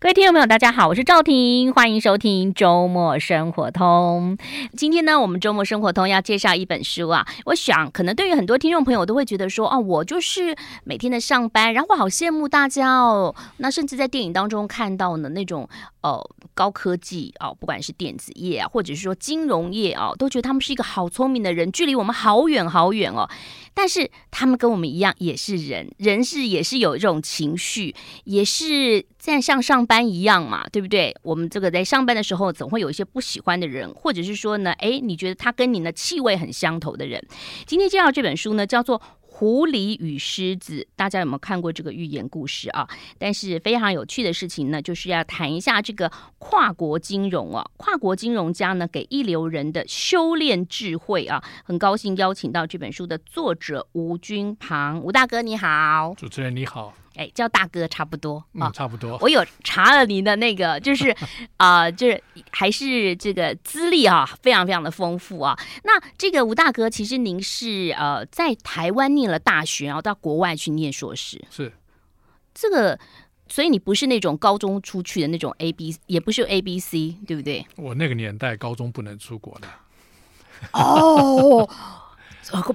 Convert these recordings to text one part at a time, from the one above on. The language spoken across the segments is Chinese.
各位听众朋友，大家好，我是赵婷，欢迎收听周末生活通。今天呢，我们周末生活通要介绍一本书啊。我想，可能对于很多听众朋友都会觉得说，哦，我就是每天的上班，然后我好羡慕大家哦。那甚至在电影当中看到呢，那种哦高科技哦，不管是电子业啊，或者是说金融业啊，都觉得他们是一个好聪明的人，距离我们好远好远哦。但是他们跟我们一样，也是人，人是也是有这种情绪，也是在像上班一样嘛，对不对？我们这个在上班的时候，总会有一些不喜欢的人，或者是说呢，诶，你觉得他跟你的气味很相投的人。今天介绍这本书呢，叫做。狐狸与狮子，大家有没有看过这个寓言故事啊？但是非常有趣的事情呢，就是要谈一下这个跨国金融啊，跨国金融家呢给一流人的修炼智慧啊。很高兴邀请到这本书的作者吴君庞，吴大哥你好，主持人你好。哎，叫大哥差不多啊，嗯，差不多。我有查了您的那个，就是 啊、呃，就是还是这个资历啊，非常非常的丰富啊。那这个吴大哥，其实您是呃在台湾念了大学，然后到国外去念硕士，是这个，所以你不是那种高中出去的那种 A B，也不是 A B C，对不对？我那个年代高中不能出国的。哦。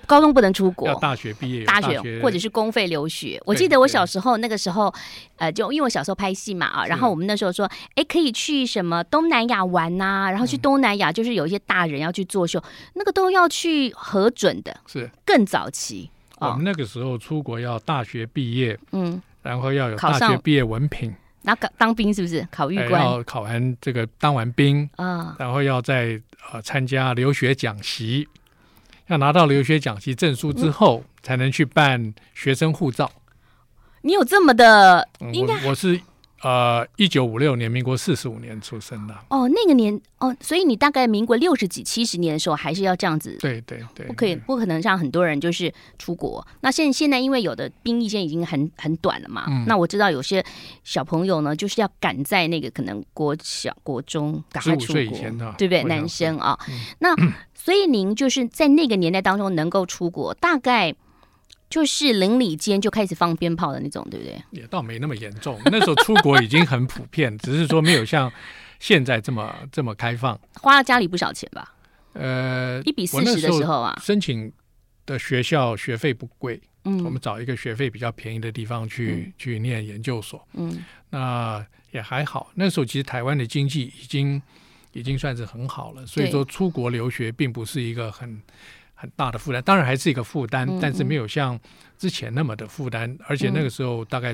高中不能出国，大学毕业，大学，或者是公费留学。我记得我小时候那个时候，呃，就因为我小时候拍戏嘛啊，然后我们那时候说，哎，可以去什么东南亚玩呐、啊，然后去东南亚就是有一些大人要去作秀，嗯、那个都要去核准的，是更早期。我们那个时候出国要大学毕业，嗯，然后要有大学毕业文凭，那个当兵是不是考预官？要考完这个当完兵啊，然后要再呃参加留学讲习。要拿到留学奖学金证书之后，才能去办学生护照。你有这么的？应该我我是呃，一九五六年，民国四十五年出生的。哦，那个年哦，所以你大概民国六十几、七十年的时候，还是要这样子。对对对，不可以，不可能像很多人就是出国。那现现在因为有的兵役现在已经很很短了嘛。嗯。那我知道有些小朋友呢，就是要赶在那个可能国小、国中赶快出国，对不对？男生啊，嗯、那。所以您就是在那个年代当中能够出国，大概就是邻里间就开始放鞭炮的那种，对不对？也倒没那么严重，那时候出国已经很普遍，只是说没有像现在这么这么开放。花了家里不少钱吧？呃，一比四十的时候啊，申请的学校学费不贵，嗯，我们找一个学费比较便宜的地方去、嗯、去念研究所，嗯，那也还好。那时候其实台湾的经济已经。已经算是很好了，所以说出国留学并不是一个很很大的负担，当然还是一个负担，嗯嗯，但是没有像之前那么的负担。而且那个时候大概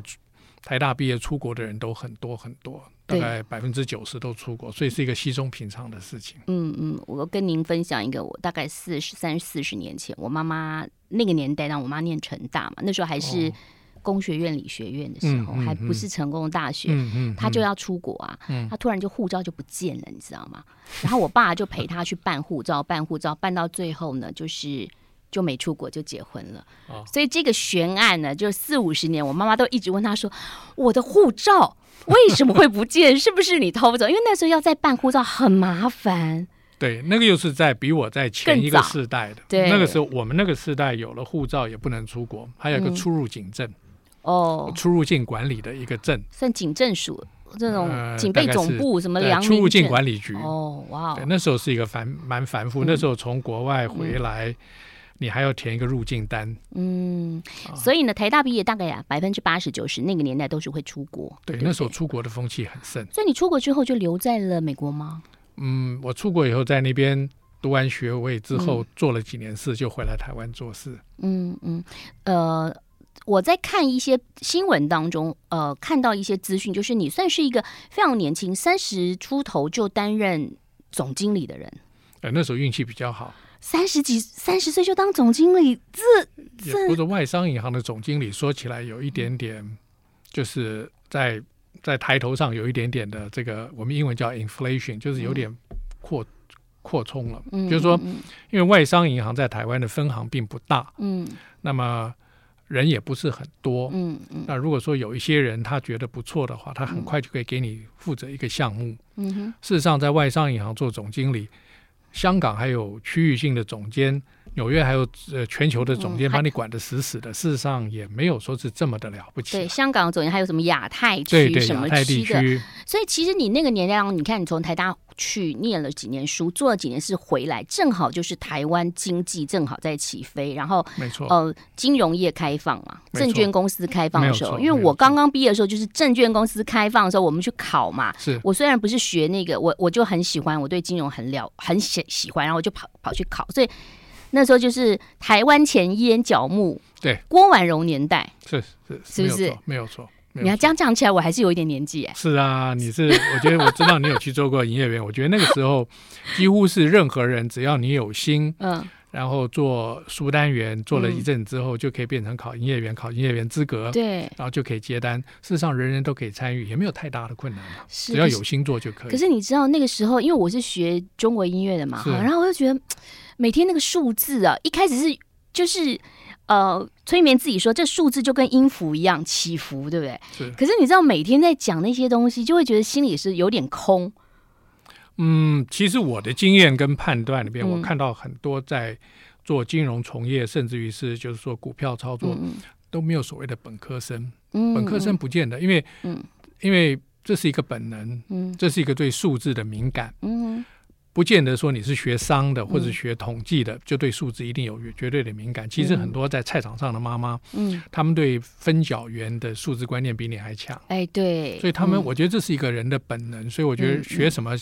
台大毕业出国的人都很多很多，大概百分之九十都出国，所以是一个稀松平常的事情。嗯嗯，我跟您分享一个，我大概四十三四十年前，我妈妈那个年代让我妈念成大嘛，那时候还是。哦工学院理学院的时候，还不是成功大学，他就要出国啊，他突然就护照就不见了，你知道吗？然后我爸就陪他去办护照，办护照办到最后呢，就是就没出国就结婚了。所以这个悬案呢，就四五十年，我妈妈都一直问他说：“我的护照为什么会不见？是不是你偷走？因为那时候要再办护照很麻烦。”对，那个又是在比我在前一个世代的，对，那个时候我们那个世代有了护照也不能出国，还有一个出入境证。哦，出入境管理的一个证，算警政署这种警备总部什么出入境管理局。哦，哇，对，那时候是一个繁蛮繁复。那时候从国外回来，你还要填一个入境单。嗯，所以呢，台大毕业大概呀百分之八十九十那个年代都是会出国。对，那时候出国的风气很盛。所以你出国之后就留在了美国吗？嗯，我出国以后在那边读完学位之后做了几年事，就回来台湾做事。嗯嗯，呃。我在看一些新闻当中，呃，看到一些资讯，就是你算是一个非常年轻，三十出头就担任总经理的人。哎，那时候运气比较好，三十几、三十岁就当总经理，这这不是外商银行的总经理，说起来有一点点，就是在在抬头上有一点点的这个，我们英文叫 inflation，就是有点扩、嗯、扩充了。嗯，就是说，因为外商银行在台湾的分行并不大，嗯，那么。人也不是很多，嗯嗯，那如果说有一些人他觉得不错的话，他很快就可以给你负责一个项目，嗯哼。事实上，在外商银行做总经理，香港还有区域性的总监。纽约还有呃全球的总监把你管得死死的，嗯、事实上也没有说是这么的了不起。对，香港总监还有什么亚太区对对什么区的，所以其实你那个年代，你看你从台大去念了几年书，做了几年事回来，正好就是台湾经济正好在起飞，然后没错，呃，金融业开放嘛，证券公司开放的时候，因为我刚刚毕业的时候就是证券公司开放的时候，我们去考嘛。是我虽然不是学那个，我我就很喜欢，我对金融很了很喜喜欢，然后我就跑跑去考，所以。那时候就是台湾前烟角木，对，郭婉容年代，是是是不是？没有错，你要这样讲起来，我还是有一点年纪哎。是啊，你是，我觉得我知道你有去做过营业员，我觉得那个时候几乎是任何人，只要你有心，嗯，然后做书单员，做了一阵之后，就可以变成考营业员，考营业员资格，对，然后就可以接单。事实上，人人都可以参与，也没有太大的困难嘛，只要有心做就可以。可是你知道那个时候，因为我是学中国音乐的嘛，然后我就觉得。每天那个数字啊，一开始是就是呃催眠自己说，这数字就跟音符一样起伏，对不对？是。可是你知道，每天在讲那些东西，就会觉得心里是有点空。嗯，其实我的经验跟判断里边，嗯、我看到很多在做金融从业，甚至于是就是说股票操作，嗯、都没有所谓的本科生。嗯。本科生不见得，因为嗯，因为这是一个本能，嗯，这是一个对数字的敏感，嗯。不见得说你是学商的或者学统计的，嗯、就对数字一定有绝对的敏感。其实很多在菜场上的妈妈，嗯，他们对分角员的数字观念比你还强。哎，对，所以他们，我觉得这是一个人的本能。嗯、所以我觉得学什么。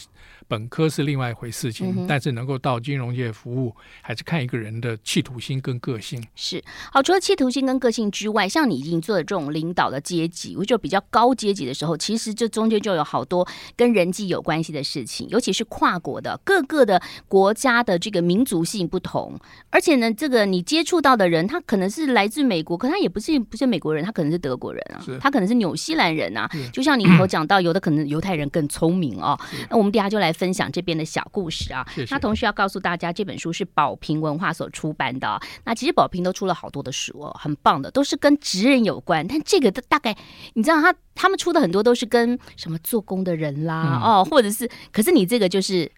本科是另外一回事情，嗯、但是能够到金融界服务，还是看一个人的企图心跟个性。是好，除了企图心跟个性之外，像你已经做的这种领导的阶级，我觉得比较高阶级的时候，其实这中间就有好多跟人际有关系的事情，尤其是跨国的各个的国家的这个民族性不同，而且呢，这个你接触到的人，他可能是来自美国，可他也不是不是美国人，他可能是德国人啊，他可能是纽西兰人啊。就像你以后讲到，有的可能犹太人更聪明哦。那我们底下就来。分享这边的小故事啊。那同时要告诉大家，这本书是宝瓶文化所出版的。那其实宝瓶都出了好多的书哦，很棒的，都是跟职人有关。但这个的大概，你知道他他们出的很多都是跟什么做工的人啦，嗯、哦，或者是，可是你这个就是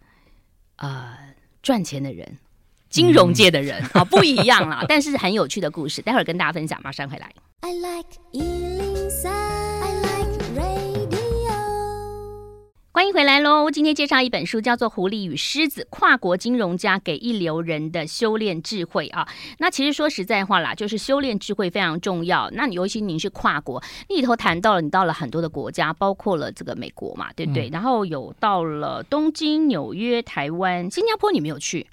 呃赚钱的人，金融界的人啊、嗯哦，不一样啦。但是很有趣的故事，待会儿跟大家分享，马上回来。I like 欢迎回来喽！今天介绍一本书，叫做《狐狸与狮子：跨国金融家给一流人的修炼智慧》啊。那其实说实在话啦，就是修炼智慧非常重要。那尤其您是跨国，里头谈到了你到了很多的国家，包括了这个美国嘛，对不对？嗯、然后有到了东京、纽约、台湾、新加坡，你没有去？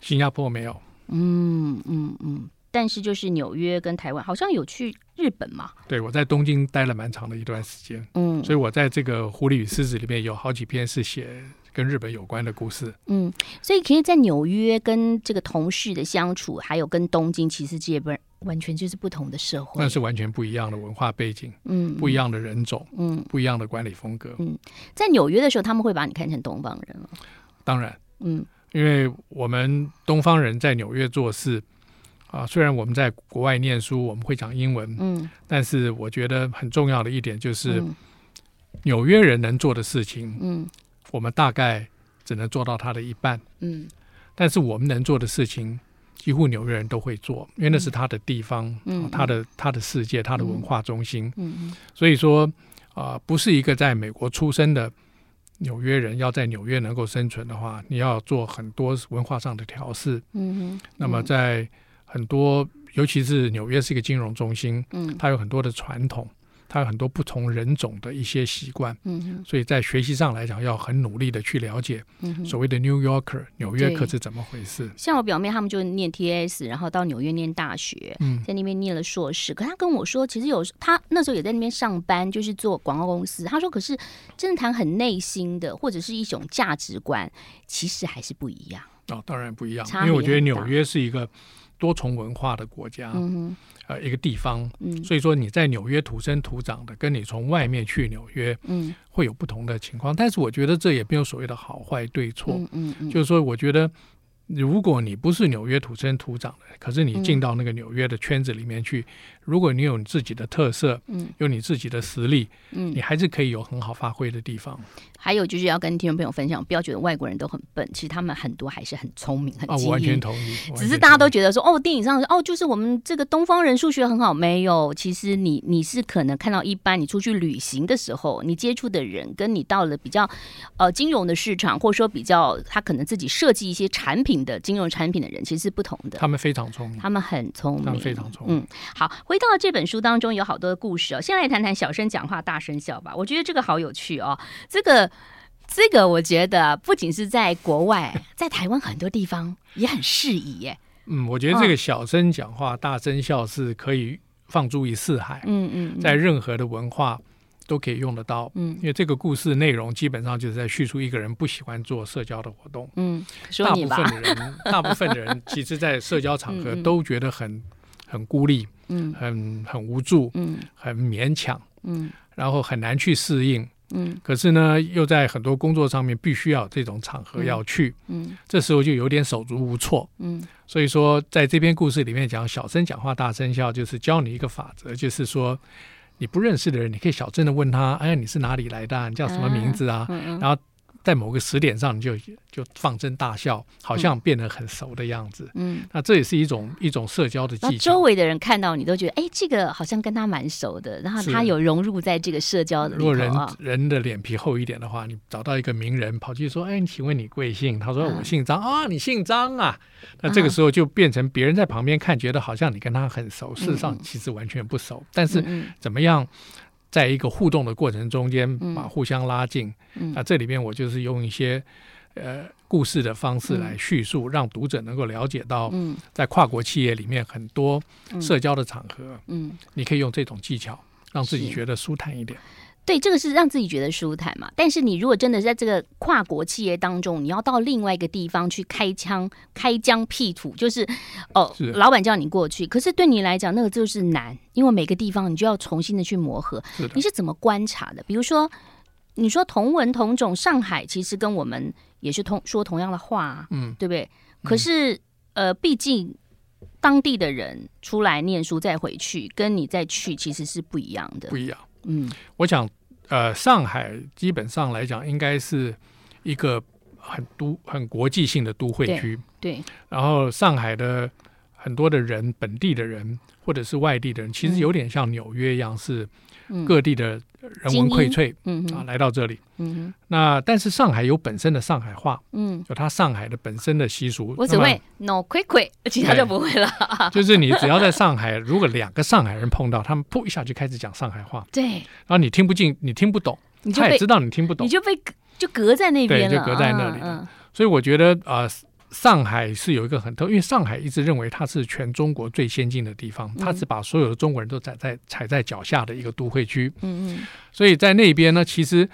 新加坡没有。嗯嗯嗯。但是就是纽约跟台湾好像有去日本嘛？对，我在东京待了蛮长的一段时间，嗯，所以我在这个《狐狸与狮子》里面有好几篇是写跟日本有关的故事，嗯，所以其实，在纽约跟这个同事的相处，还有跟东京，其实这也不完全就是不同的社会，那是完全不一样的文化背景，嗯，不一样的人种，嗯，不一样的管理风格，嗯，在纽约的时候，他们会把你看成东方人了，当然，嗯，因为我们东方人在纽约做事。啊，虽然我们在国外念书，我们会讲英文，嗯，但是我觉得很重要的一点就是，嗯、纽约人能做的事情，嗯，我们大概只能做到他的一半，嗯，但是我们能做的事情，几乎纽约人都会做，因为那是他的地方，嗯，啊、他的他的世界，他的文化中心，嗯，嗯，所以说啊、呃，不是一个在美国出生的纽约人要在纽约能够生存的话，你要做很多文化上的调试，嗯哼，嗯，那么在很多，尤其是纽约是一个金融中心，嗯，它有很多的传统，它有很多不同人种的一些习惯，嗯哼，所以在学习上来讲，要很努力的去了解，所谓的 New Yorker 纽约客是怎么回事。像我表妹他们就念 TS，然后到纽约念大学，嗯，在那边念了硕士。可他跟我说，其实有他那时候也在那边上班，就是做广告公司。他说，可是真的谈很内心的，或者是一种价值观，其实还是不一样。哦，当然不一样，因为我觉得纽约是一个。多重文化的国家，嗯、呃，一个地方，嗯、所以说你在纽约土生土长的，跟你从外面去纽约，嗯，会有不同的情况。但是我觉得这也没有所谓的好坏对错，嗯嗯嗯、就是说，我觉得如果你不是纽约土生土长的，可是你进到那个纽约的圈子里面去，嗯、如果你有你自己的特色，嗯，有你自己的实力，嗯，你还是可以有很好发挥的地方。还有就是要跟听众朋友分享，不要觉得外国人都很笨，其实他们很多还是很聪明、很完全同意。只是大家都觉得说，哦，电影上哦，就是我们这个东方人数学很好，没有。其实你你是可能看到一般，你出去旅行的时候，你接触的人跟你到了比较呃金融的市场，或者说比较他可能自己设计一些产品的金融产品的人，其实是不同的。他们非常聪明，他们很聪明，他们非常聪明。嗯，好，回到这本书当中有好多的故事哦。先来谈谈小声讲话大声笑吧，我觉得这个好有趣哦，这个。这个我觉得不仅是在国外，在台湾很多地方也很适宜耶。嗯，我觉得这个小声讲话、大声笑是可以放诸于四海。嗯嗯，在任何的文化都可以用得到。嗯，因为这个故事内容基本上就是在叙述一个人不喜欢做社交的活动。嗯，大部分的人，大部分的人其实，在社交场合 都觉得很很孤立，嗯，很很无助，嗯，很勉强，嗯，然后很难去适应。嗯，可是呢，又在很多工作上面必须要这种场合要去，嗯，嗯，这时候就有点手足无措，嗯，所以说在这篇故事里面讲小声讲话大声笑，就是教你一个法则，就是说你不认识的人，你可以小声的问他，哎，你是哪里来的？你叫什么名字啊？嗯嗯，然后。在某个时点上，你就就放声大笑，好像变得很熟的样子。嗯，那这也是一种一种社交的技巧。周围的人看到你都觉得，哎，这个好像跟他蛮熟的，然后他有融入在这个社交的。如果人人的脸皮厚一点的话，你找到一个名人跑去说，哎，请问你贵姓？他说我姓张啊，你姓张啊。那这个时候就变成别人在旁边看，觉得好像你跟他很熟，事实上其实完全不熟。但是怎么样？在一个互动的过程中间，把互相拉近。那这里面我就是用一些呃故事的方式来叙述，嗯、让读者能够了解到，在跨国企业里面很多社交的场合，嗯，嗯你可以用这种技巧让自己觉得舒坦一点。对，这个是让自己觉得舒坦嘛。但是你如果真的是在这个跨国企业当中，你要到另外一个地方去开枪开疆辟土，就是哦，是老板叫你过去，可是对你来讲，那个就是难，因为每个地方你就要重新的去磨合。是。你是怎么观察的？比如说，你说同文同种，上海其实跟我们也是同说同样的话，嗯，对不对？可是、嗯、呃，毕竟当地的人出来念书再回去，跟你再去其实是不一样的，不一样。嗯，我想。呃，上海基本上来讲，应该是一个很都很国际性的都会区。对。对，然后上海的很多的人，本地的人或者是外地的人，其实有点像纽约一样，是各地的。人文荟萃，嗯啊，来到这里，嗯哼，那但是上海有本身的上海话，嗯，有它上海的本身的习俗。我只会 no 亏亏，其他就不会了。就是你只要在上海，如果两个上海人碰到，他们噗一下就开始讲上海话，对，然后你听不进，你听不懂，他也知道你听不懂，你就被就隔在那边了，对，就隔在那里。所以我觉得啊。上海是有一个很特，因为上海一直认为它是全中国最先进的地方，它是把所有的中国人都踩在踩在脚下的一个都会区。嗯嗯，所以在那边呢，其实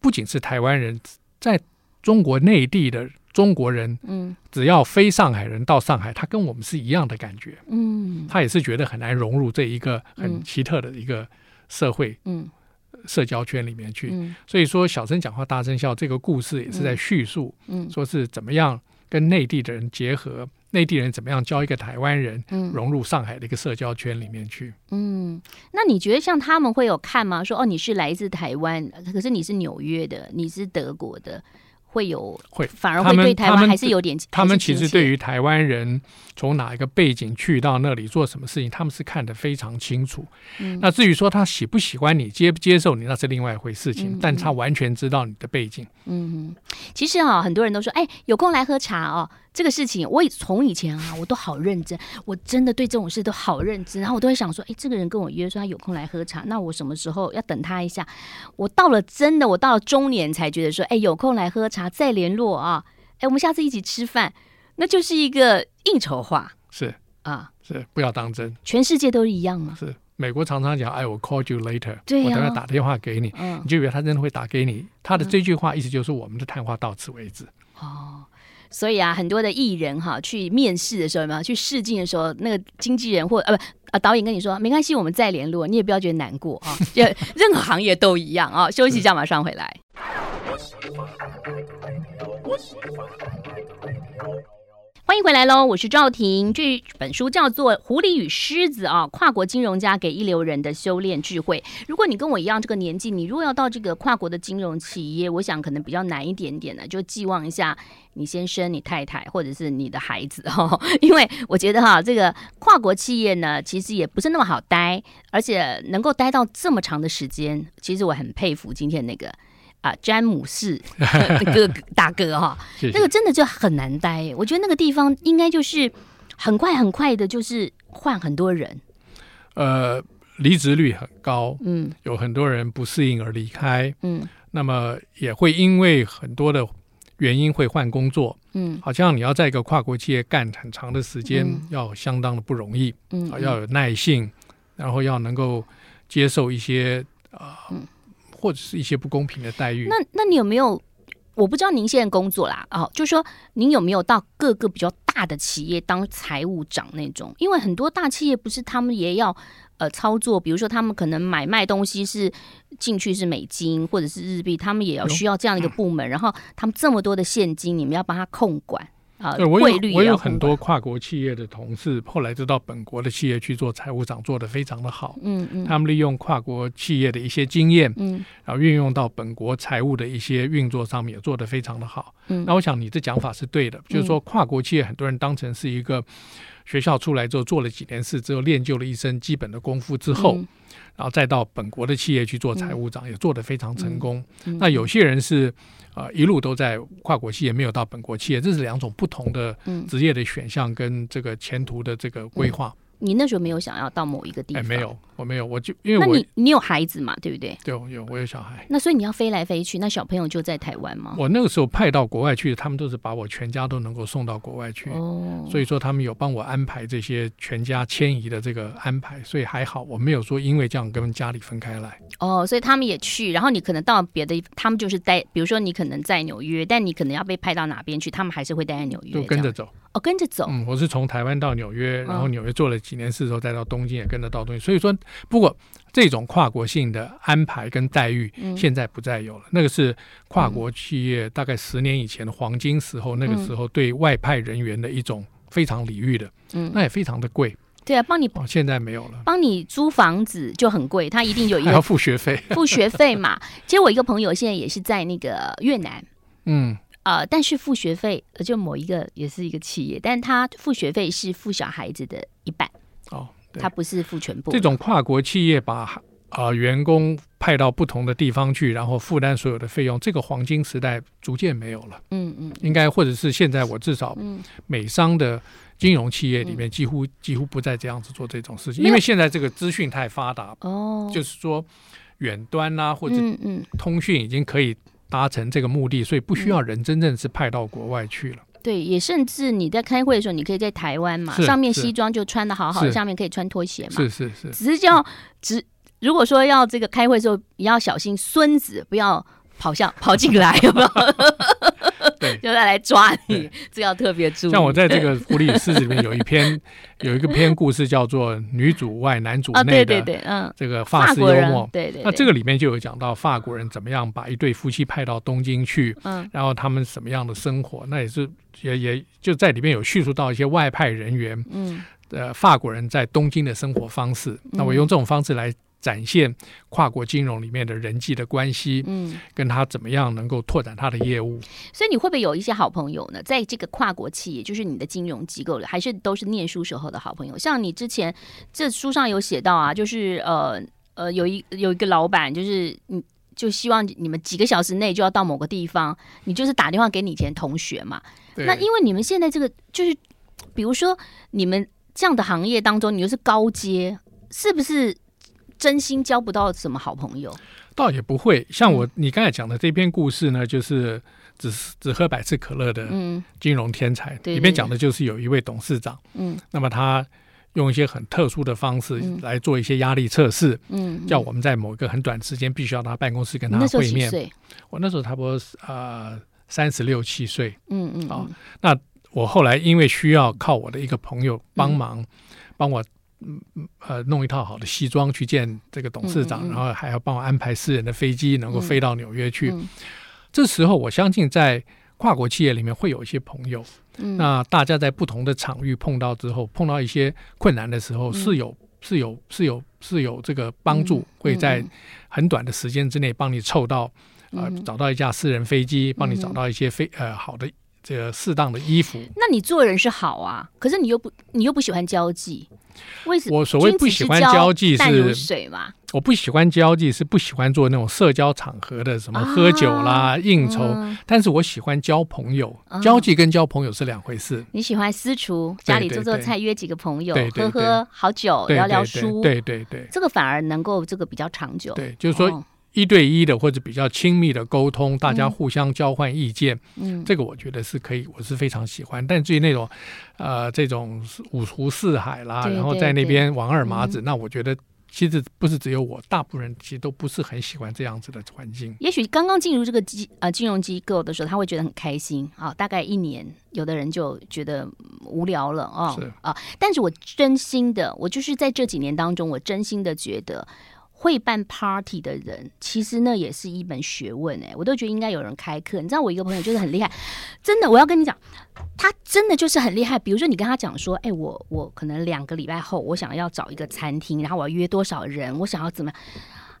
不仅是台湾人，在中国内地的中国人，嗯，只要非上海人到上海，他跟我们是一样的感觉。嗯，他也是觉得很难融入这一个很奇特的一个社会。嗯。社交圈里面去，嗯、所以说小声讲话大声笑这个故事也是在叙述，嗯，说是怎么样跟内地的人结合，内地人怎么样教一个台湾人融入上海的一个社交圈里面去。嗯，那你觉得像他们会有看吗？说哦，你是来自台湾，可是你是纽约的，你是德国的。会有会反而会对台湾还是有点他，他们其实对于台湾人从哪一个背景去到那里做什么事情，他们是看得非常清楚。嗯，那至于说他喜不喜欢你，接不接受你，那是另外一回事情。嗯，但他完全知道你的背景。嗯，其实啊，很多人都说，哎，有空来喝茶哦。这个事情，我从以前啊，我都好认真，我真的对这种事都好认真。然后我都会想说，哎，这个人跟我约说他有空来喝茶，那我什么时候要等他一下？我到了真的，我到了中年才觉得说，哎，有空来喝茶再联络啊，哎，我们下次一起吃饭，那就是一个应酬话。是啊，是不要当真。全世界都一样吗？是美国常常讲，I will call you later，对，我等下打电话给你，嗯，你就以为他真的会打给你？他的这句话意思就是我们的谈话到此为止。哦。所以啊，很多的艺人哈，去面试的时候有没有去试镜的时候，那个经纪人或呃不啊导演跟你说没关系，我们再联络，你也不要觉得难过 啊。就任何行业都一样啊。休息一下，马上回来。欢迎回来喽，我是赵婷。这本书叫做《狐狸与狮子》啊，跨国金融家给一流人的修炼智慧。如果你跟我一样这个年纪，你如果要到这个跨国的金融企业，我想可能比较难一点点的，就寄望一下你先生、你太太或者是你的孩子哦。因为我觉得哈，这个跨国企业呢，其实也不是那么好待，而且能够待到这么长的时间，其实我很佩服今天那个。啊，詹姆士哥 大哥哈，那个真的就很难待。我觉得那个地方应该就是很快很快的，就是换很多人。呃，离职率很高，嗯，有很多人不适应而离开，嗯，那么也会因为很多的原因会换工作，嗯，好像你要在一个跨国企业干很长的时间，嗯、要相当的不容易，嗯，要有耐性，然后要能够接受一些啊。呃嗯或者是一些不公平的待遇。那那你有没有？我不知道您现在工作啦，哦，就是说您有没有到各个比较大的企业当财务长那种？因为很多大企业不是他们也要呃操作，比如说他们可能买卖东西是进去是美金或者是日币，他们也要需要这样的一个部门，然后他们这么多的现金，你们要帮他控管。啊，对，我有我有很多跨国企业的同事，后来就到本国的企业去做财务长，做得非常的好。嗯嗯，他们利用跨国企业的一些经验，嗯，然后运用到本国财务的一些运作上面，也做得非常的好。嗯，那我想你的讲法是对的，就是说跨国企业很多人当成是一个学校出来之后做了几年事之后练就了一身基本的功夫之后，然后再到本国的企业去做财务长，也做得非常成功。那有些人是。啊、呃，一路都在跨国企业，没有到本国企业，这是两种不同的职业的选项跟这个前途的这个规划。嗯你那时候没有想要到某一个地方？哎，没有，我没有，我就因为我那你你有孩子嘛，对不对？对，我有，我有小孩。那所以你要飞来飞去，那小朋友就在台湾吗？我那个时候派到国外去，他们都是把我全家都能够送到国外去。哦，所以说他们有帮我安排这些全家迁移的这个安排，所以还好，我没有说因为这样跟家里分开来。哦，所以他们也去，然后你可能到别的，他们就是待，比如说你可能在纽约，但你可能要被派到哪边去，他们还是会待在纽约，就跟着走。哦，跟着走。嗯，我是从台湾到纽约，然后纽约做了几年事之后，再到东京也跟着到东京。所以说，不过这种跨国性的安排跟待遇，现在不再有了。那个是跨国企业大概十年以前的黄金时候，那个时候对外派人员的一种非常礼遇的。嗯，那也非常的贵。对啊，帮你哦，现在没有了。帮你租房子就很贵，他一定有 一个要付学费，付学费嘛。其实我一个朋友现在也是在那个越南。嗯。呃，但是付学费，就某一个也是一个企业，但他付学费是付小孩子的一半哦，他不是付全部。这种跨国企业把啊、呃、员工派到不同的地方去，然后负担所有的费用，这个黄金时代逐渐没有了。嗯嗯，应该或者是现在我至少美商的金融企业里面几乎、嗯、几乎不再这样子做这种事情，因为现在这个资讯太发达哦，就是说远端啊或者通讯已经可以。达成这个目的，所以不需要人真正是派到国外去了。嗯、对，也甚至你在开会的时候，你可以在台湾嘛，上面西装就穿得好好的，下面可以穿拖鞋嘛。是是是，只是叫只如果说要这个开会的时候，也要小心孙子不要跑向跑进来，有没有？对，就再来抓你，这要特别注意。像我在这个《狐狸与狮子》里面有一篇，有一个篇故事叫做“女主外男主内”的，对对对，嗯，这个法式幽默，对对。那这个里面就有讲到法国人怎么样把一对夫妻派到东京去，嗯，然后他们什么样的生活，那也是也也就在里面有叙述到一些外派人员，嗯，呃，法国人在东京的生活方式。那我用这种方式来。展现跨国金融里面的人际的关系，嗯，跟他怎么样能够拓展他的业务。所以你会不会有一些好朋友呢？在这个跨国企业，就是你的金融机构里，还是都是念书时候的好朋友？像你之前这书上有写到啊，就是呃呃，有一有一个老板，就是你就希望你们几个小时内就要到某个地方，你就是打电话给你以前同学嘛。那因为你们现在这个就是，比如说你们这样的行业当中，你又是高阶，是不是？真心交不到什么好朋友，倒也不会。像我你刚才讲的这篇故事呢，就是只只喝百事可乐的金融天才，里面讲的就是有一位董事长，嗯，那么他用一些很特殊的方式来做一些压力测试，嗯，叫我们在某一个很短时间必须要到他办公室跟他会面。我那时候差不多呃三十六七岁，嗯嗯，啊，那我后来因为需要靠我的一个朋友帮忙，帮我。嗯呃，弄一套好的西装去见这个董事长，嗯嗯、然后还要帮我安排私人的飞机，能够飞到纽约去。这时候，我相信在跨国企业里面会有一些朋友，嗯，那大家在不同的场域碰到之后，碰到一些困难的时候，是有是有是有是有这个帮助，会在很短的时间之内帮你凑到，呃，找到一架私人飞机，帮你找到一些飞呃好的这个适当的衣服。那你做人是好啊，可是你又不你又不喜欢交际，为什么？我所谓不喜欢交际是水嘛。我不喜欢交际，是不喜欢做那种社交场合的什么喝酒啦、啊、应酬、嗯。但是我喜欢交朋友，嗯、交际跟交朋友是两回事。你喜欢私厨，家里做做菜，约几个朋友，对对对，喝喝好酒，聊聊书，对对对，这个反而能够这个比较长久。对，就是说一对一的或者比较亲密的沟通，哦、大家互相交换意见，嗯，这个我觉得是可以，我是非常喜欢。但至于那种，呃，这种五湖四海啦，对对对，然后在那边王二麻子，嗯、那我觉得。其实不是只有我，大部分人其实都不是很喜欢这样子的环境。也许刚刚进入这个机呃金融机构的时候，他会觉得很开心啊。大概一年，有的人就觉得无聊了啊啊。但是我真心的，我就是在这几年当中，我真心的觉得。会办 party 的人，其实那也是一门学问哎，我都觉得应该有人开课。你知道我一个朋友就是很厉害，真的，我要跟你讲，他真的就是很厉害。比如说你跟他讲说，哎，我我可能两个礼拜后，我想要找一个餐厅，然后我要约多少人，我想要怎么样，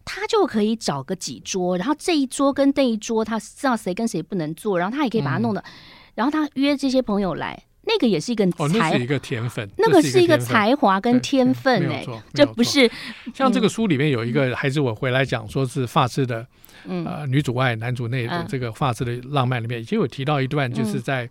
他就可以找个几桌，然后这一桌跟那一桌，他知道谁跟谁不能坐，然后他也可以把它弄的，嗯、然后他约这些朋友来。那个也是一个才，哦，那是一个天分。那个是一个才华跟天分哎，这不是像这个书里面有一个，还是我回来讲，说是法式的，嗯、呃，女主外男主内的这个法式的浪漫里面，已经有提到一段，就是在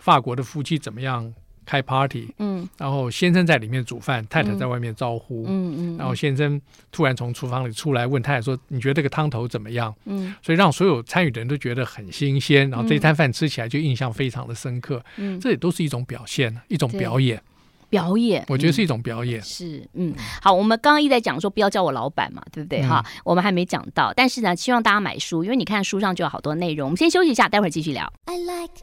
法国的夫妻怎么样。开 party，嗯，然后先生在里面煮饭，太太在外面招呼，嗯嗯，然后先生突然从厨房里出来问太太说：“你觉得这个汤头怎么样？”嗯，所以让所有参与的人都觉得很新鲜，然后这一餐饭吃起来就印象非常的深刻。嗯，这也都是一种表现，一种表演，表演，我觉得是一种表演。是，嗯，好，我们刚刚一直在讲说不要叫我老板嘛，对不对？哈，我们还没讲到，但是呢，希望大家买书，因为你看书上就有好多内容。我们先休息一下，待会儿继续聊。I like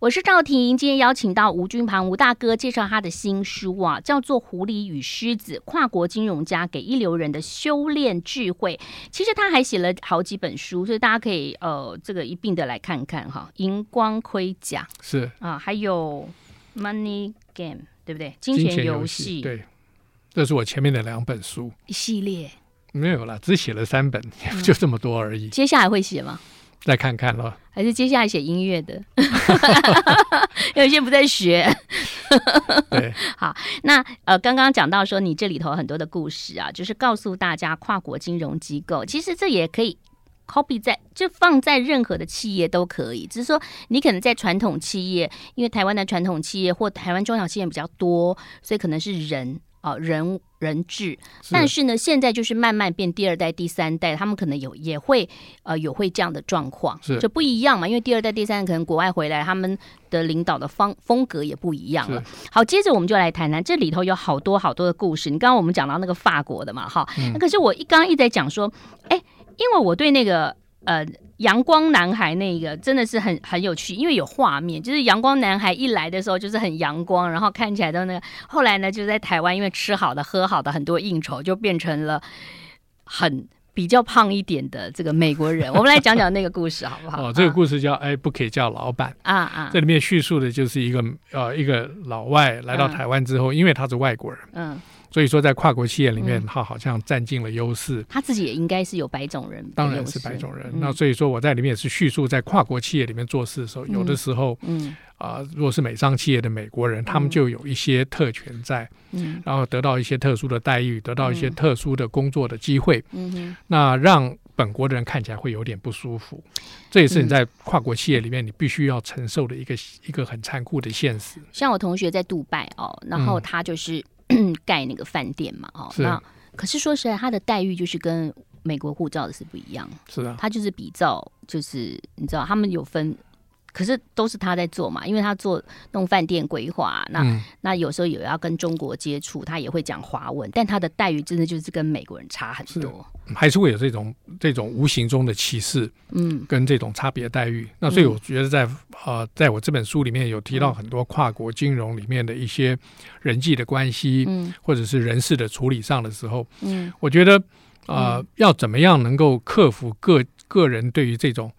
我是赵婷，今天邀请到吴君庞吴大哥介绍他的新书啊，叫做《狐狸与狮子：跨国金融家给一流人的修炼智慧》。其实他还写了好几本书，所以大家可以呃这个一并的来看看哈。荧光盔甲是啊，还有 Money Game 对不对？金钱游戏对，这是我前面的两本书一系列没有了，只写了三本，就这么多而已。嗯、接下来会写吗？再看看咯，还是接下来写音乐的，有些不在学。对，好，那呃，刚刚讲到说你这里头很多的故事啊，就是告诉大家跨国金融机构，其实这也可以 copy 在，就放在任何的企业都可以，只是说你可能在传统企业，因为台湾的传统企业或台湾中小企业比较多，所以可能是人。哦，人人质，但是呢，现在就是慢慢变第二代、第三代，他们可能有也会呃有会这样的状况，是就不一样嘛。因为第二代、第三代可能国外回来，他们的领导的方风格也不一样了。好，接着我们就来谈谈这里头有好多好多的故事。你刚刚我们讲到那个法国的嘛，哈，那、嗯、可是我一刚刚一直在讲说，哎，因为我对那个呃。阳光男孩那个真的是很很有趣，因为有画面，就是阳光男孩一来的时候就是很阳光，然后看起来都那个。后来呢，就在台湾，因为吃好的喝好的很多应酬，就变成了很比较胖一点的这个美国人。我们来讲讲那个故事好不好？哦，这个故事叫哎，不可以叫老板啊啊！这里面叙述的就是一个呃一个老外来到台湾之后，嗯，因为他是外国人，嗯。所以说，在跨国企业里面，他好像占尽了优势。他自己也应该是有白种人，当然是白种人。那所以说，我在里面也是叙述，在跨国企业里面做事的时候，有的时候，嗯。啊，如果是美商企业的美国人，他们就有一些特权在，嗯，然后得到一些特殊的待遇，得到一些特殊的工作的机会，嗯哼，那让本国的人看起来会有点不舒服。这也是你在跨国企业里面你必须要承受的一个一个很残酷的现实。像我同学在杜拜哦，然后他就是。盖那个饭店嘛，哦，那可是说实在，他的待遇就是跟美国护照的是不一样，是啊，他就是比照，就是你知道，他们有分。可是都是他在做嘛，因为他做弄饭店规划，那、嗯、那有时候也要跟中国接触，他也会讲华文，但他的待遇真的就是跟美国人差很多，还是会有这种这种无形中的歧视，嗯，跟这种差别待遇、嗯。那所以我觉得在呃，在我这本书里面有提到很多跨国金融里面的一些人际的关系，嗯，或者是人事的处理上的时候，嗯，我觉得啊、呃，要怎么样能够克服个个人对于这种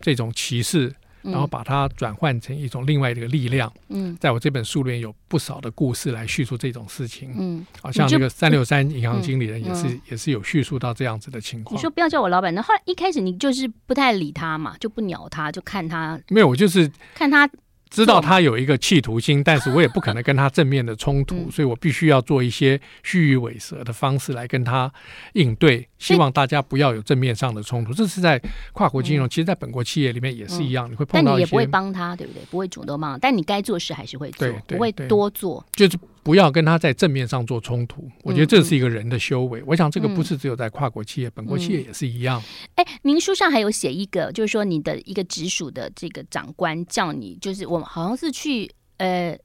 这种歧视？然后把它转换成一种另外一个力量。嗯，在我这本书里面有不少的故事来叙述这种事情。嗯，好像那个三六三银行经理人也是、嗯、也是有叙述到这样子的情况。你说不要叫我老板，那后来一开始你就是不太理他嘛，就不鸟他，就看他。没有，我就是看他。知道他有一个企图心，但是我也不可能跟他正面的冲突，所以我必须要做一些虚与委蛇的方式来跟他应对。希望大家不要有正面上的冲突。这是在跨国金融，其实，在本国企业里面也是一样，你会碰到一些。但你也不会帮他，对不对？不会主动帮，但你该做事还是会做，不会多做。就是。不要跟他在正面上做冲突，我觉得这是一个人的修为。嗯、我想这个不是只有在跨国企业，嗯、本国企业也是一样。哎、嗯，您书上还有写一个，就是说你的一个直属的这个长官叫你，就是我们好像是去呃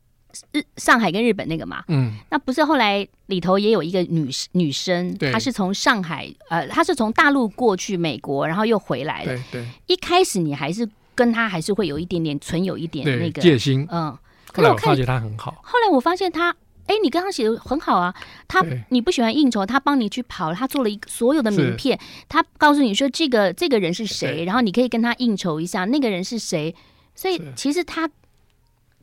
日上海跟日本那个嘛，嗯，那不是后来里头也有一个女女生，她是从上海呃，她是从大陆过去美国，然后又回来了。对对，一开始你还是跟她还是会有一点点存有一点那个戒心，嗯。后来我发现她很好，后来我发现她。哎，你刚刚写的很好啊，他你不喜欢应酬，他帮你去跑，他做了一个所有的名片，他告诉你说这个这个人是谁，然后你可以跟他应酬一下，那个人是谁，所以其实他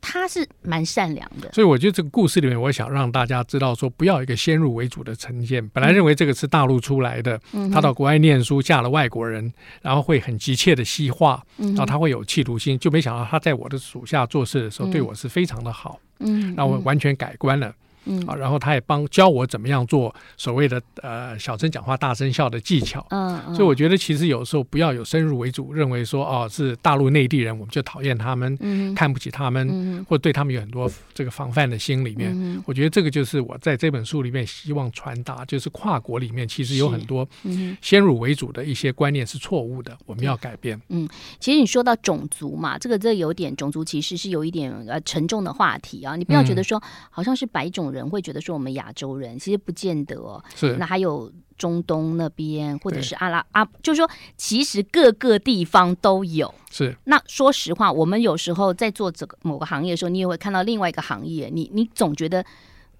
他是蛮善良的。所以我觉得这个故事里面，我想让大家知道说，不要一个先入为主的成见，本来认为这个是大陆出来的，嗯、他到国外念书，嫁了外国人，然后会很急切的西化，然后他会有企图心，就没想到他在我的属下做事的时候，对我是非常的好。嗯，那我完全改观了。嗯，啊，然后他也帮教我怎么样做所谓的呃小声讲话大声笑的技巧。嗯，嗯，所以我觉得其实有时候不要有先入为主，认为说哦是大陆内地人，我们就讨厌他们，嗯，看不起他们，嗯，或者对他们有很多这个防范的心里面。嗯，我觉得这个就是我在这本书里面希望传达，就是跨国里面其实有很多先入为主的一些观念是错误的，我们要改变。嗯，其实你说到种族嘛，这个这个有点种族歧视是有一点呃沉重的话题啊，你不要觉得说好像是白种人。人会觉得说我们亚洲人其实不见得哦，是那还有中东那边或者是阿拉阿，就是说其实各个地方都有。是那说实话，我们有时候在做这个某个行业的时候，你也会看到另外一个行业，你你总觉得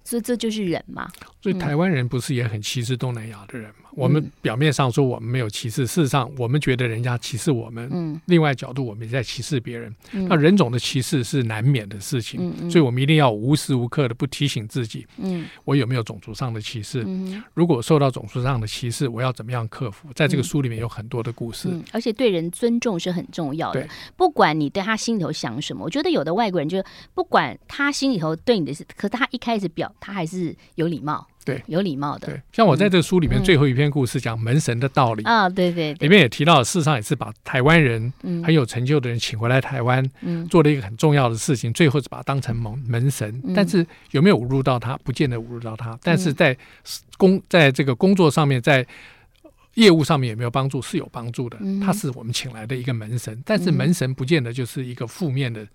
这这就是人嘛。所以台湾人不是也很歧视东南亚的人吗？我们表面上说我们没有歧视，事实上我们觉得人家歧视我们。嗯，另外角度我们也在歧视别人。那人种的歧视是难免的事情，所以我们一定要无时无刻的不提醒自己，嗯，我有没有种族上的歧视？如果受到种族上的歧视，我要怎么样克服？在这个书里面有很多的故事。而且对人尊重是很重要的。不管你对他心里头想什么，我觉得有的外国人就不管他心里头对你的事，可是他一开始表他还是有礼貌。对，有礼貌的。对，像我在这个书里面最后一篇故事讲门神的道理啊，对对，里面也提到，事实上也是把台湾人很有成就的人请回来台湾，做了一个很重要的事情，最后是把他当成门门神。但是有没有侮辱到他？不见得侮辱到他。但是在工在这个工作上面，在业务上面有没有帮助？是有帮助的。他是我们请来的一个门神，但是门神不见得就是一个负面的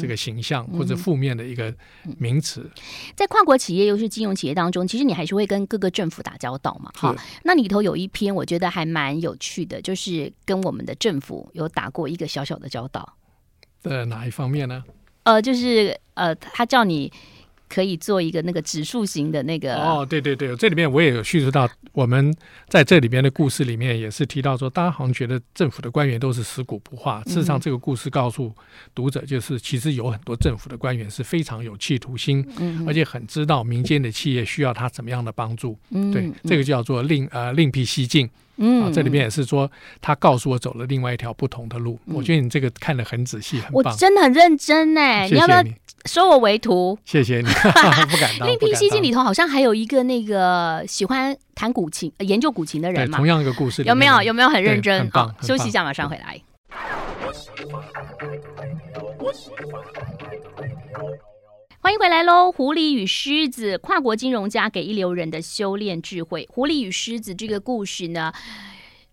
这个形象或者负面的一个名词。在跨国企业，又是金融企业当中，其实你还是会跟各个政府打交道嘛。哈，那里头有一篇我觉得还蛮有趣的，就是跟我们的政府有打过一个小小的交道。呃，哪一方面呢？呃，就是呃，他叫你。可以做一个那个指数型的那个哦，对对对，这里面我也有叙述到，我们在这里边的故事里面也是提到说，大家好像觉得政府的官员都是死骨不化，事实上这个故事告诉读者，就是其实有很多政府的官员是非常有企图心，嗯。而且很知道民间的企业需要他怎么样的帮助，对，这个叫做另呃另辟蹊径。嗯，啊，这里面也是说，他告诉我走了另外一条不同的路。嗯、我觉得你这个看得很仔细，很棒。我真的很认真哎，谢谢你，你要不要收我为徒？谢谢你，不敢当。另辟蹊径里头好像还有一个那个喜欢弹古琴、研究古琴的人嘛。同样一个故事，有没有？有没有很认真？好，休息一下，马上回来。欢迎回来喽！狐狸与狮子，跨国金融家给一流人的修炼智慧。狐狸与狮子这个故事呢，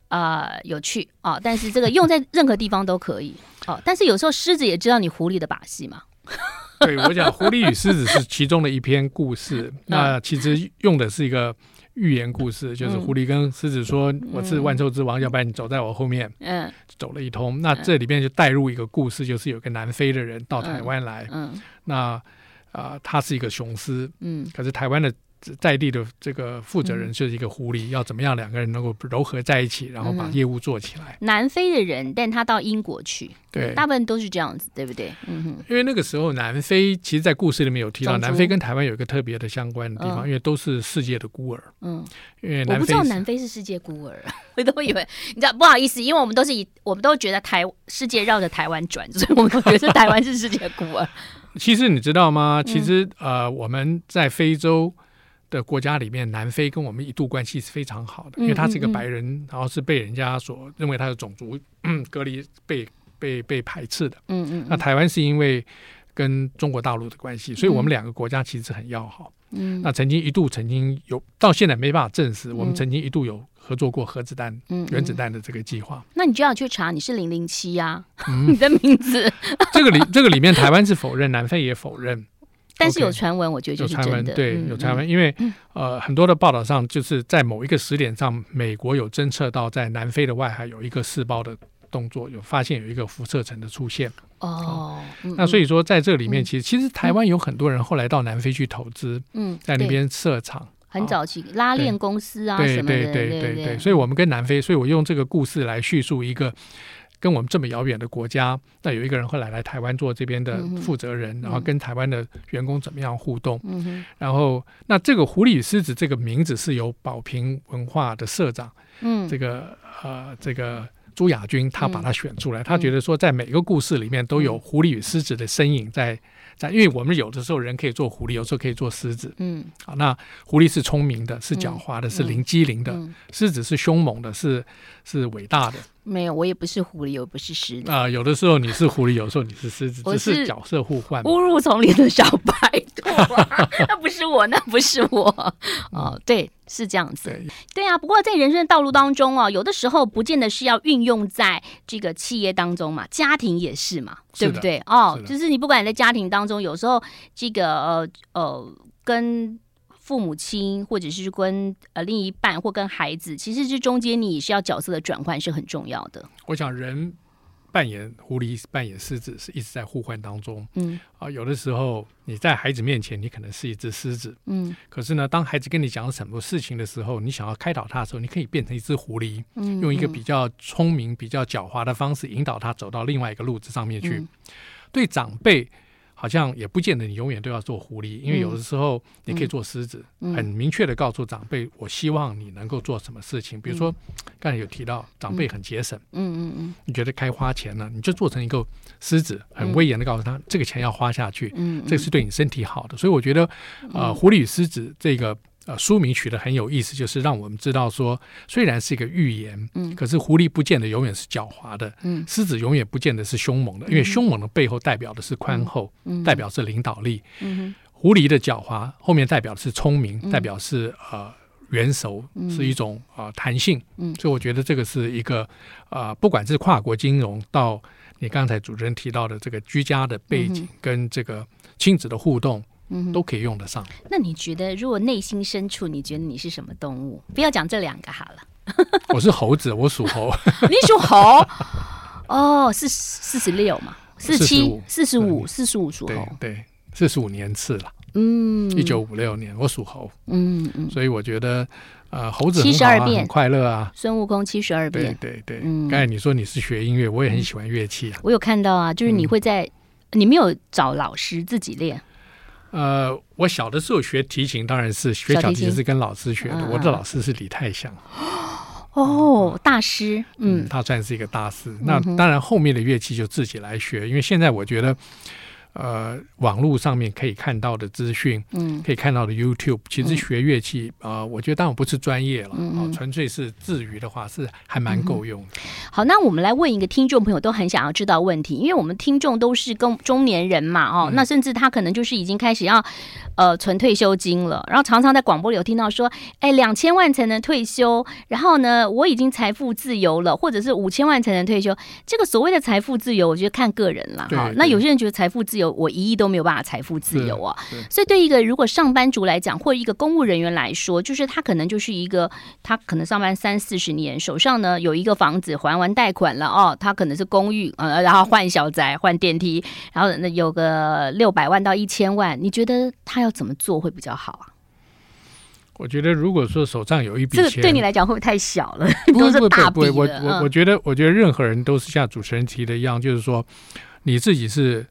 呃，有趣啊、哦，但是这个用在任何地方都可以哦。但是有时候狮子也知道你狐狸的把戏嘛。对，我讲狐狸与狮子是其中的一篇故事，那其实用的是一个寓言故事，就是狐狸跟狮子说：“我是万兽之王，要不然你走在我后面。”嗯，走了一通。那这里面就带入一个故事，就是有个南非的人到台湾来，嗯，那。啊、呃，他是一个雄狮，嗯，可是台湾的在地的这个负责人就是一个狐狸，嗯、要怎么样两个人能够柔合在一起，然后把业务做起来。南非的人，但他到英国去，对，大部分都是这样子，对不对？嗯哼。因为那个时候南非，其实，在故事里面有提到，南非跟台湾有一个特别的相关的地方，嗯、因为都是世界的孤儿。嗯，因为我不知道南非是世界孤儿，我都以为你知道，不好意思，因为我们都是以我们都觉得台世界绕着台湾转，所以我们都觉得台湾是世界孤儿。其实你知道吗？其实、嗯、呃，我们在非洲的国家里面，南非跟我们一度关系是非常好的，因为他是一个白人，然后是被人家所认为他是种族隔离、被被被排斥的。嗯，嗯嗯。那台湾是因为跟中国大陆的关系，所以我们两个国家其实很要好。嗯。那曾经一度曾经有，到现在没办法证实，我们曾经一度有。合作过核子弹、原子弹的这个计划，那你就要去查，你是零零七呀，你的名字。这个里这个里面，台湾是否认，南非也否认，但是有传闻，我觉得就是真的。对，有传闻，因为呃，很多的报道上，就是在某一个时点上，美国有侦测到在南非的外海有一个试爆的动作，有发现有一个辐射层的出现。哦，那所以说，在这里面，其实其实台湾有很多人后来到南非去投资，嗯，在那边设厂。很早期拉链公司啊什么的，对对对对对，所以我们跟南非，所以我用这个故事来叙述一个跟我们这么遥远的国家，那有一个人后来来台湾做这边的负责人，然后跟台湾的员工怎么样互动，然后那这个狐狸与狮子这个名字是由宝瓶文化的社长，嗯，这个呃这个朱亚军他把它选出来，他觉得说在每个故事里面都有狐狸与狮子的身影在。在，因为我们有的时候人可以做狐狸，有时候可以做狮子。嗯，好，那狐狸是聪明的，是狡猾的，嗯、是灵机灵的；嗯、狮子是凶猛的，是是伟大的。没有，我也不是狐狸，我不是狮子。啊、呃，有的时候你是狐狸，有时候你是狮子，只是角色互换。误入丛林的小白兔、啊，那不是我，那不是我。哦，对，是这样子。对，对啊。不过在人生的道路当中啊，有的时候不见得是要运用在这个企业当中嘛，家庭也是嘛，是对不对？哦，就是你不管你在家庭当中，有时候这个呃呃跟。父母亲，或者是跟呃另一半，或跟孩子，其实这中间你也是要角色的转换是很重要的。我想人扮演狐狸，扮演狮子，是一直在互换当中。嗯啊，有的时候你在孩子面前，你可能是一只狮子。嗯，可是呢，当孩子跟你讲什么事情的时候，你想要开导他的时候，你可以变成一只狐狸，嗯，用一个比较聪明、比较狡猾的方式引导他走到另外一个路子上面去。嗯，对长辈。好像也不见得你永远都要做狐狸，因为有的时候你可以做狮子，很明确的告诉长辈，我希望你能够做什么事情。比如说，刚才有提到长辈很节省，嗯嗯嗯，你觉得该花钱了，你就做成一个狮子，很威严的告诉他，这个钱要花下去，嗯，这是对你身体好的。所以我觉得，呃，狐狸与狮子这个。呃，书名取得很有意思，就是让我们知道说，虽然是一个寓言，嗯，可是狐狸不见得永远是狡猾的，嗯，狮子永远不见得是凶猛的，因为凶猛的背后代表的是宽厚，嗯，代表是领导力，嗯，狐狸的狡猾后面代表的是聪明，代表是呃元首，是一种呃弹性，嗯，所以我觉得这个是一个呃，不管是跨国金融到你刚才主持人提到的这个居家的背景跟这个亲子的互动。嗯，都可以用得上。那你觉得，如果内心深处，你觉得你是什么动物？不要讲这两个好了。我是猴子，我属猴。你属猴？哦，是四十六嘛？四七、四十五、四十五属猴。对，四十五年次了。嗯，一九五六年，我属猴。嗯嗯。所以我觉得，呃，猴子七十二变，很快乐啊。孙悟空七十二变。对对对。刚才你说你是学音乐，我也很喜欢乐器啊。我有看到啊，就是你会在，你没有找老师自己练。呃，我小的时候学提琴，当然是学小提琴是跟老师学的。我的老师是李泰祥，哦，大师，嗯，他算是一个大师。那当然，后面的乐器就自己来学，因为现在我觉得。呃，网络上面可以看到的资讯，嗯，可以看到的 YouTube，其实学乐器啊、嗯呃，我觉得当然不是专业了，嗯、呃，纯粹是自娱的话，是还蛮够用。好，那我们来问一个听众朋友都很想要知道问题，因为我们听众都是跟中年人嘛，哦，嗯、那甚至他可能就是已经开始要呃存退休金了，然后常常在广播里有听到说，哎，两千万才能退休，然后呢，我已经财富自由了，或者是五千万才能退休。这个所谓的财富自由，我觉得看个人了，哈。那有些人觉得财富自由。我一亿都没有办法财富自由啊，所以对一个如果上班族来讲，或者一个公务人员来说，就是他可能就是一个，他可能上班三四十年，手上呢有一个房子还完贷款了哦，他可能是公寓，呃，然后换小宅、换电梯，然后那有个六百万到一千万，你觉得他要怎么做会比较好啊？我觉得如果说手上有一笔钱，这个对你来讲会不会太小了？不是大不不，我。我我觉得，我觉得任何人都是像主持人提的一样，就是说你自己是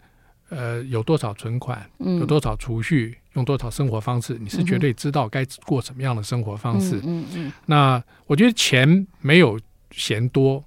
呃有多少存款，有多少储蓄，用多少生活方式，你是绝对知道该过什么样的生活方式。嗯嗯。那我觉得钱没有嫌多，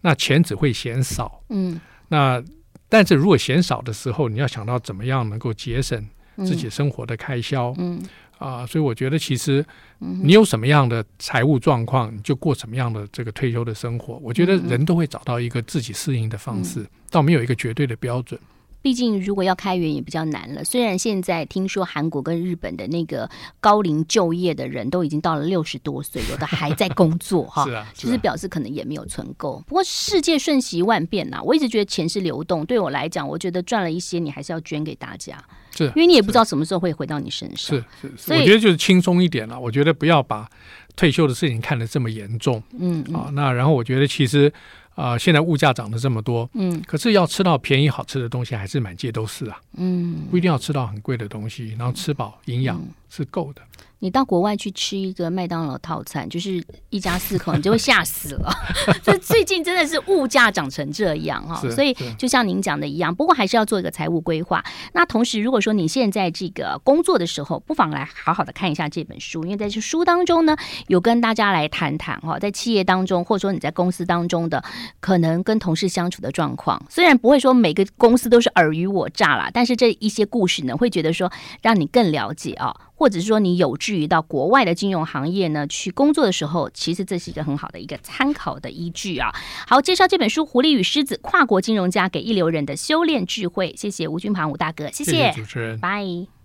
那钱只会嫌少。嗯。那但是如果嫌少的时候，你要想到怎么样能够节省自己生活的开销。嗯。啊、呃，所以我觉得其实你有什么样的财务状况，你就过什么样的这个退休的生活。我觉得人都会找到一个自己适应的方式，倒没有一个绝对的标准。毕竟，如果要开源也比较难了。虽然现在听说韩国跟日本的那个高龄就业的人都已经到了六十多岁，有的还在工作 哈。是啊，其实表示可能也没有存够。不过世界瞬息万变呐、啊，我一直觉得钱是流动。对我来讲，我觉得赚了一些，你还是要捐给大家。是，因为你也不知道什么时候会回到你身上。是是，我觉得就是轻松一点了。我觉得不要把退休的事情看得这么严重。嗯，嗯啊，那然后我觉得其实。啊、呃，现在物价涨得这么多，嗯，可是要吃到便宜好吃的东西，还是满街都是啊，嗯，不一定要吃到很贵的东西，然后吃饱营养是够的。你到国外去吃一个麦当劳套餐，就是一家四口，你就会吓死了。这最近真的是物价涨成这样哈，所以就像您讲的一样，不过还是要做一个财务规划。那同时，如果说你现在这个工作的时候，不妨来好好的看一下这本书，因为在这书当中呢，有跟大家来谈谈哈，在企业当中，或者说你在公司当中的可能跟同事相处的状况。虽然不会说每个公司都是尔虞我诈啦，但是这一些故事呢，会觉得说让你更了解啊。或者是说你有志于到国外的金融行业呢去工作的时候，其实这是一个很好的一个参考的依据啊。好，介绍这本书《狐狸与狮子：跨国金融家给一流人的修炼智慧》。谢谢吴君庞吴大哥，谢谢，谢谢主持人，拜。